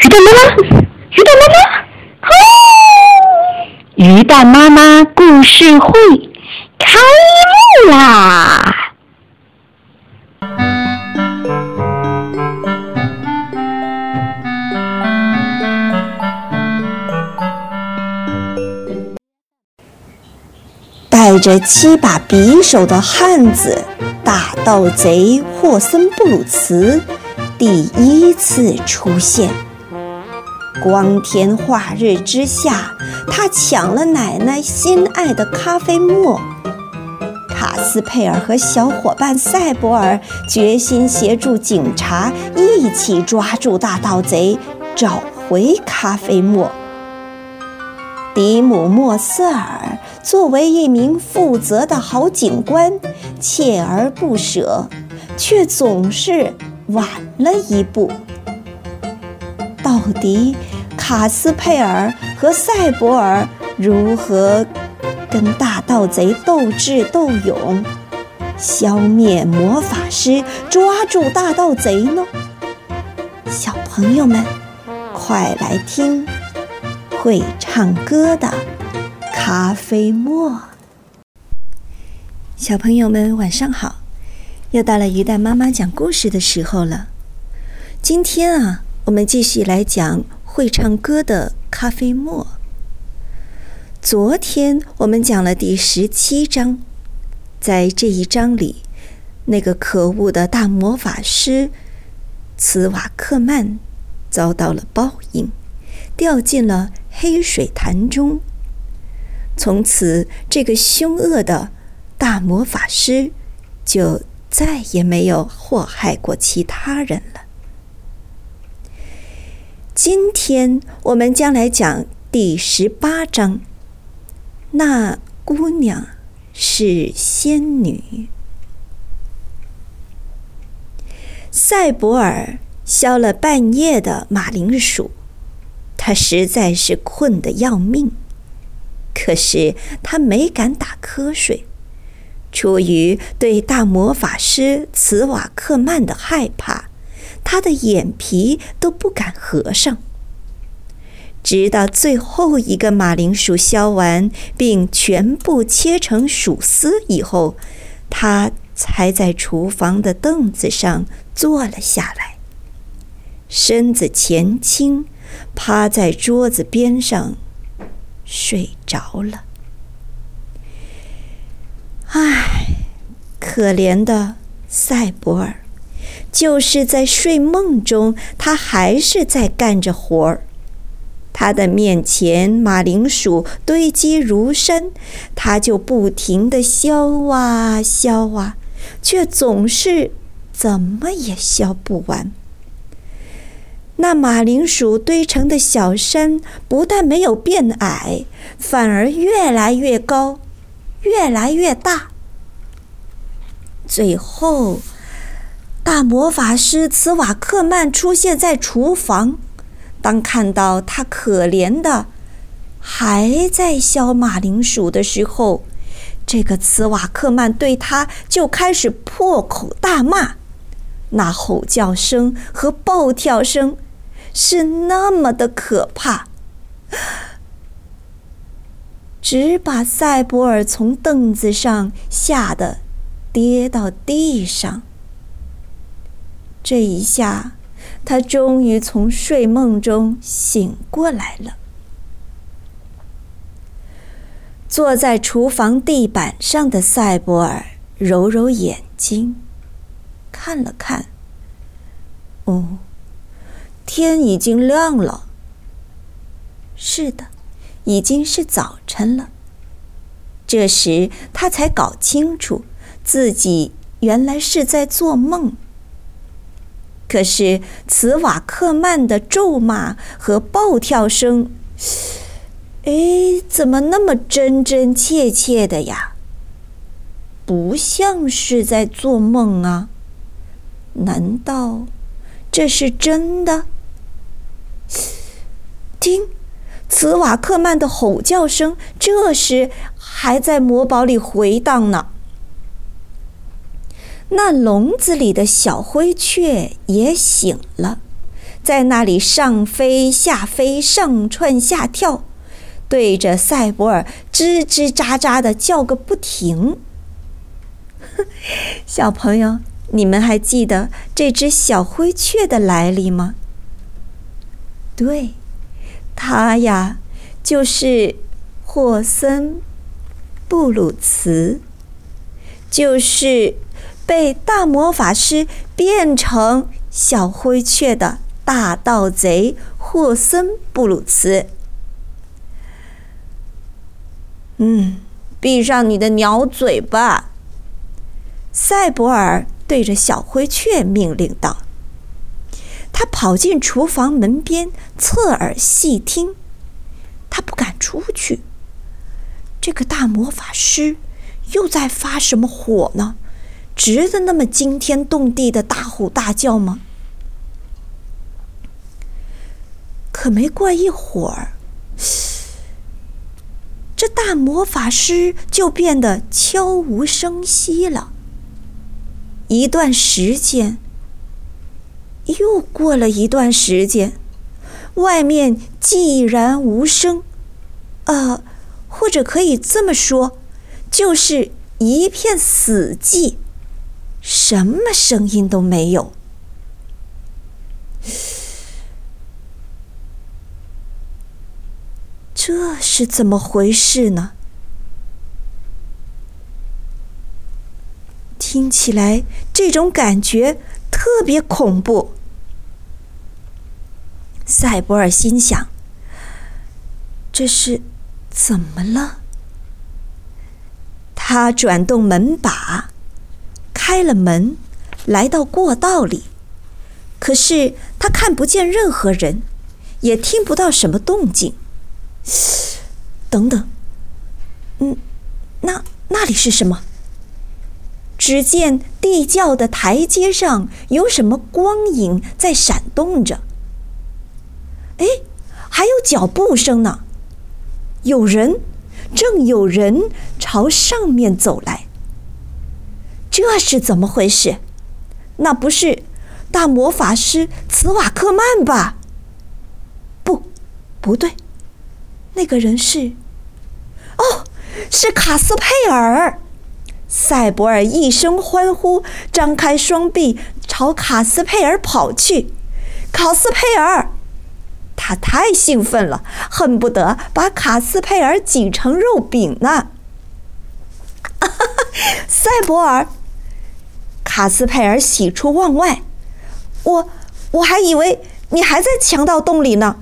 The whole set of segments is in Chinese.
鱼蛋妈妈，鱼蛋妈妈，哦！鱼蛋妈妈故事会开幕啦！带着七把匕首的汉子大盗贼霍森布鲁茨第一次出现。光天化日之下，他抢了奶奶心爱的咖啡沫。卡斯佩尔和小伙伴塞博尔决心协助警察一起抓住大盗贼，找回咖啡沫。迪姆莫瑟尔作为一名负责的好警官，锲而不舍，却总是晚了一步。到底卡斯佩尔和塞博尔如何跟大盗贼斗智斗勇，消灭魔法师，抓住大盗贼呢？小朋友们，快来听！会唱歌的咖啡沫，小朋友们晚上好，又到了鱼蛋妈妈讲故事的时候了。今天啊，我们继续来讲会唱歌的咖啡沫。昨天我们讲了第十七章，在这一章里，那个可恶的大魔法师茨瓦克曼遭到了报应，掉进了。黑水潭中，从此这个凶恶的大魔法师就再也没有祸害过其他人了。今天我们将来讲第十八章。那姑娘是仙女。赛博尔削了半夜的马铃薯。他实在是困得要命，可是他没敢打瞌睡，出于对大魔法师茨瓦克曼的害怕，他的眼皮都不敢合上。直到最后一个马铃薯削完，并全部切成薯丝以后，他才在厨房的凳子上坐了下来，身子前倾。趴在桌子边上睡着了。唉，可怜的赛博尔，就是在睡梦中，他还是在干着活儿。他的面前马铃薯堆积如山，他就不停地削啊削啊，却总是怎么也削不完。那马铃薯堆成的小山不但没有变矮，反而越来越高，越来越大。最后，大魔法师茨瓦克曼出现在厨房。当看到他可怜的还在削马铃薯的时候，这个茨瓦克曼对他就开始破口大骂，那吼叫声和暴跳声。是那么的可怕，只把塞博尔从凳子上吓得跌到地上。这一下，他终于从睡梦中醒过来了。坐在厨房地板上的塞博尔揉揉眼睛，看了看，哦。天已经亮了。是的，已经是早晨了。这时他才搞清楚自己原来是在做梦。可是茨瓦克曼的咒骂和暴跳声，哎，怎么那么真真切切的呀？不像是在做梦啊？难道这是真的？听，茨瓦克曼的吼叫声，这时还在魔堡里回荡呢。那笼子里的小灰雀也醒了，在那里上飞下飞，上窜下跳，对着赛博尔吱吱喳喳的叫个不停。小朋友，你们还记得这只小灰雀的来历吗？对，它呀，就是霍森布鲁茨，就是被大魔法师变成小灰雀的大盗贼霍森布鲁茨。嗯，闭上你的鸟嘴吧。赛博尔对着小灰雀命令道：“他跑进厨房门边，侧耳细听。他不敢出去。这个大魔法师又在发什么火呢？值得那么惊天动地的大吼大叫吗？”可没过一会儿，这大魔法师就变得悄无声息了。一段时间，又过了一段时间，外面寂然无声，呃，或者可以这么说，就是一片死寂，什么声音都没有。这是怎么回事呢？听起来，这种感觉特别恐怖。赛博尔心想：“这是怎么了？”他转动门把，开了门，来到过道里。可是他看不见任何人，也听不到什么动静。等等，嗯，那那里是什么？只见地窖的台阶上有什么光影在闪动着。哎，还有脚步声呢！有人，正有人朝上面走来。这是怎么回事？那不是大魔法师茨瓦克曼吧？不，不对，那个人是……哦，是卡斯佩尔。赛博尔一声欢呼，张开双臂朝卡斯佩尔跑去。卡斯佩尔，他太兴奋了，恨不得把卡斯佩尔挤成肉饼呢。赛博尔，卡斯佩尔喜出望外。我我还以为你还在强盗洞里呢，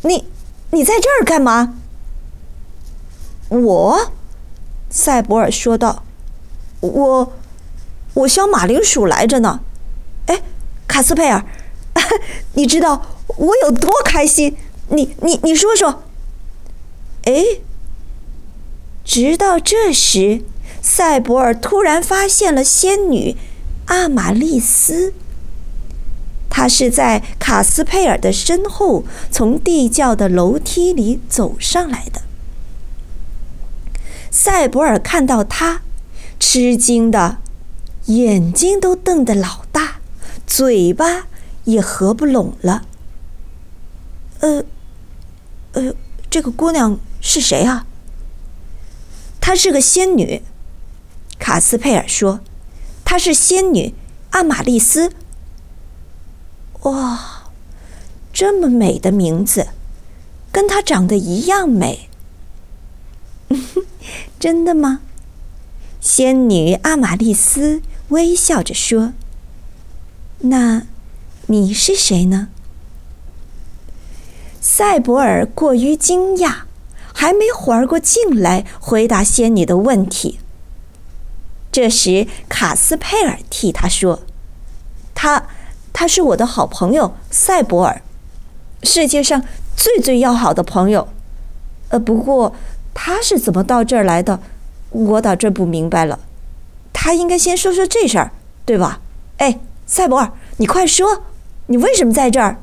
你你在这儿干嘛？我，赛博尔说道。我，我削马铃薯来着呢。哎，卡斯佩尔，你知道我有多开心？你你你说说。哎，直到这时，赛博尔突然发现了仙女阿玛丽斯。她是在卡斯佩尔的身后，从地窖的楼梯里走上来的。赛博尔看到她。吃惊的，眼睛都瞪得老大，嘴巴也合不拢了。呃，呃，这个姑娘是谁啊？她是个仙女，卡斯佩尔说，她是仙女阿玛丽斯。哇，这么美的名字，跟她长得一样美。真的吗？仙女阿玛丽斯微笑着说：“那，你是谁呢？”赛博尔过于惊讶，还没缓过劲来回答仙女的问题。这时，卡斯佩尔替他说：“他，他是我的好朋友赛博尔，世界上最最要好的朋友。呃，不过他是怎么到这儿来的？”我倒真不明白了，他应该先说说这事儿，对吧？哎，赛博尔，你快说，你为什么在这儿？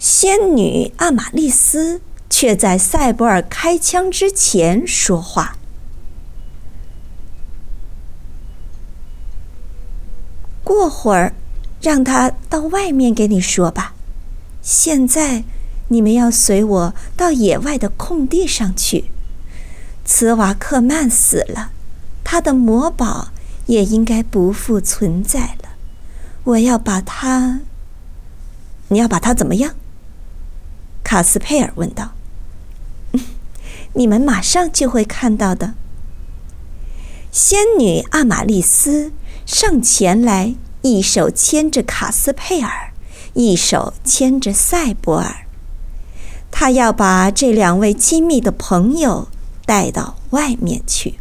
仙女阿玛丽斯却在赛博尔开枪之前说话。过会儿，让他到外面给你说吧。现在，你们要随我到野外的空地上去。茨瓦克曼死了，他的魔宝也应该不复存在了。我要把他……你要把他怎么样？卡斯佩尔问道。你们马上就会看到的。仙女阿玛丽斯上前来，一手牵着卡斯佩尔，一手牵着赛博尔。他要把这两位亲密的朋友带到外面去。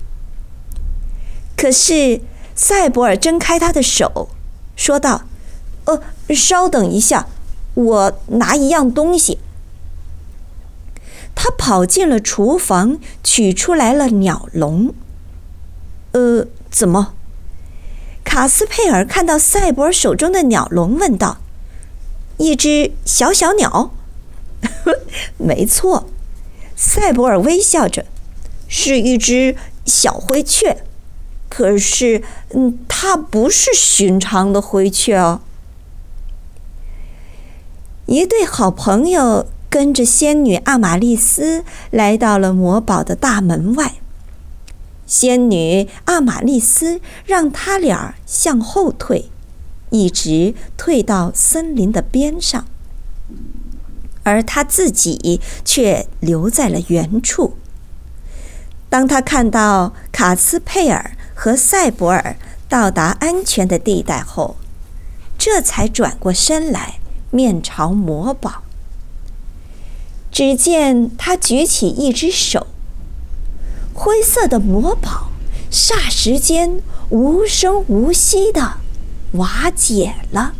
可是赛博尔挣开他的手，说道：“呃，稍等一下，我拿一样东西。”他跑进了厨房，取出来了鸟笼。呃，怎么？卡斯佩尔看到赛博尔手中的鸟笼，问道：“一只小小鸟？”“ 没错。”赛博尔微笑着，“是一只小灰雀。可是，嗯，它不是寻常的灰雀哦。”一对好朋友。跟着仙女阿玛丽斯来到了魔堡的大门外。仙女阿玛丽斯让他俩向后退，一直退到森林的边上，而他自己却留在了原处。当他看到卡斯佩尔和塞博尔到达安全的地带后，这才转过身来，面朝魔堡。只见他举起一只手，灰色的魔堡霎时间无声无息的瓦解了。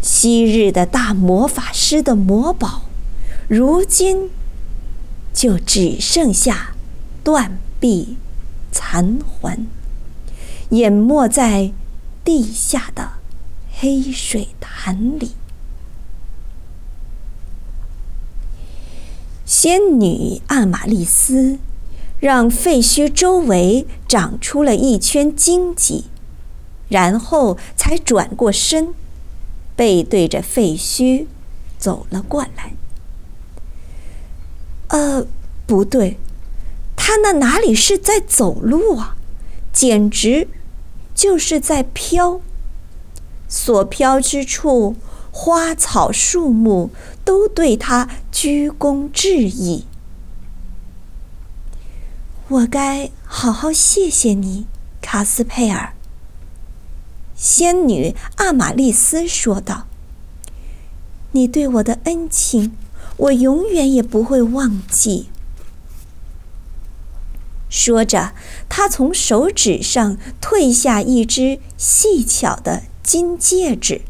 昔日的大魔法师的魔堡，如今就只剩下断壁残垣，淹没在地下的黑水潭里。仙女阿玛丽斯让废墟周围长出了一圈荆棘，然后才转过身，背对着废墟走了过来。呃，不对，他那哪里是在走路啊？简直就是在飘。所飘之处。花草树木都对他鞠躬致意。我该好好谢谢你，卡斯佩尔。仙女阿玛丽斯说道：“你对我的恩情，我永远也不会忘记。”说着，她从手指上褪下一只细巧的金戒指。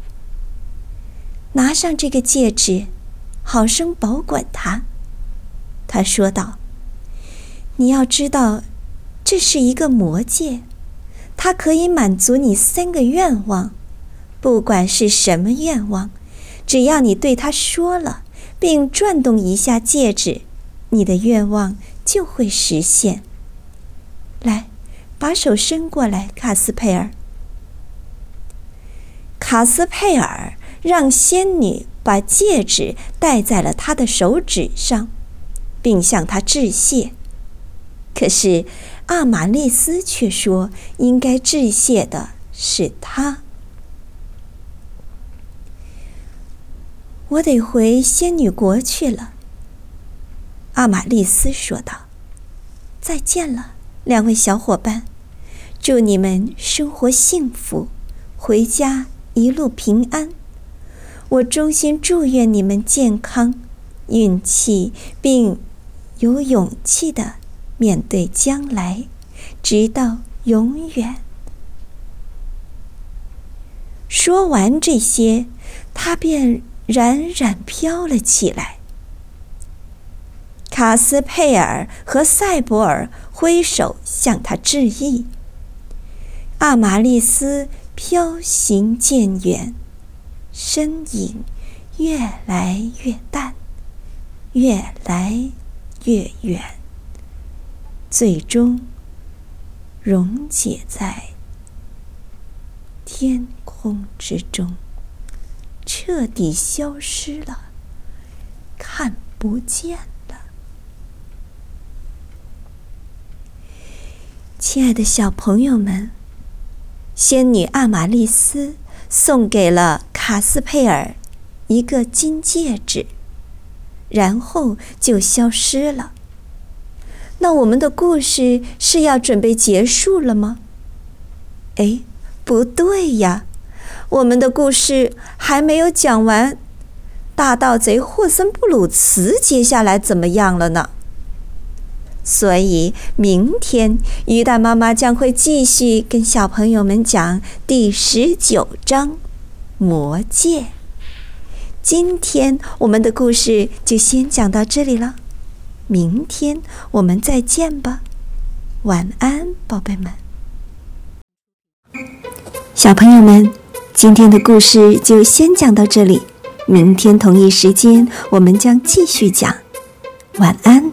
拿上这个戒指，好生保管它。”他说道。“你要知道，这是一个魔戒，它可以满足你三个愿望，不管是什么愿望，只要你对他说了，并转动一下戒指，你的愿望就会实现。来，把手伸过来，卡斯佩尔。”卡斯佩尔。让仙女把戒指戴在了他的手指上，并向他致谢。可是阿玛丽斯却说：“应该致谢的是他。”我得回仙女国去了。”阿玛丽斯说道。“再见了，两位小伙伴，祝你们生活幸福，回家一路平安。”我衷心祝愿你们健康、运气，并有勇气的面对将来，直到永远。说完这些，他便冉冉飘了起来。卡斯佩尔和塞博尔挥手向他致意。阿玛丽斯飘行渐远。身影越来越淡，越来越远，最终溶解在天空之中，彻底消失了，看不见了。亲爱的小朋友们，仙女阿玛丽斯送给了卡斯佩尔一个金戒指，然后就消失了。那我们的故事是要准备结束了吗？哎，不对呀，我们的故事还没有讲完。大盗贼霍森布鲁茨接下来怎么样了呢？所以明天鱼蛋妈妈将会继续跟小朋友们讲第十九章《魔戒》。今天我们的故事就先讲到这里了。明天我们再见吧，晚安，宝贝们。小朋友们，今天的故事就先讲到这里，明天同一时间我们将继续讲。晚安。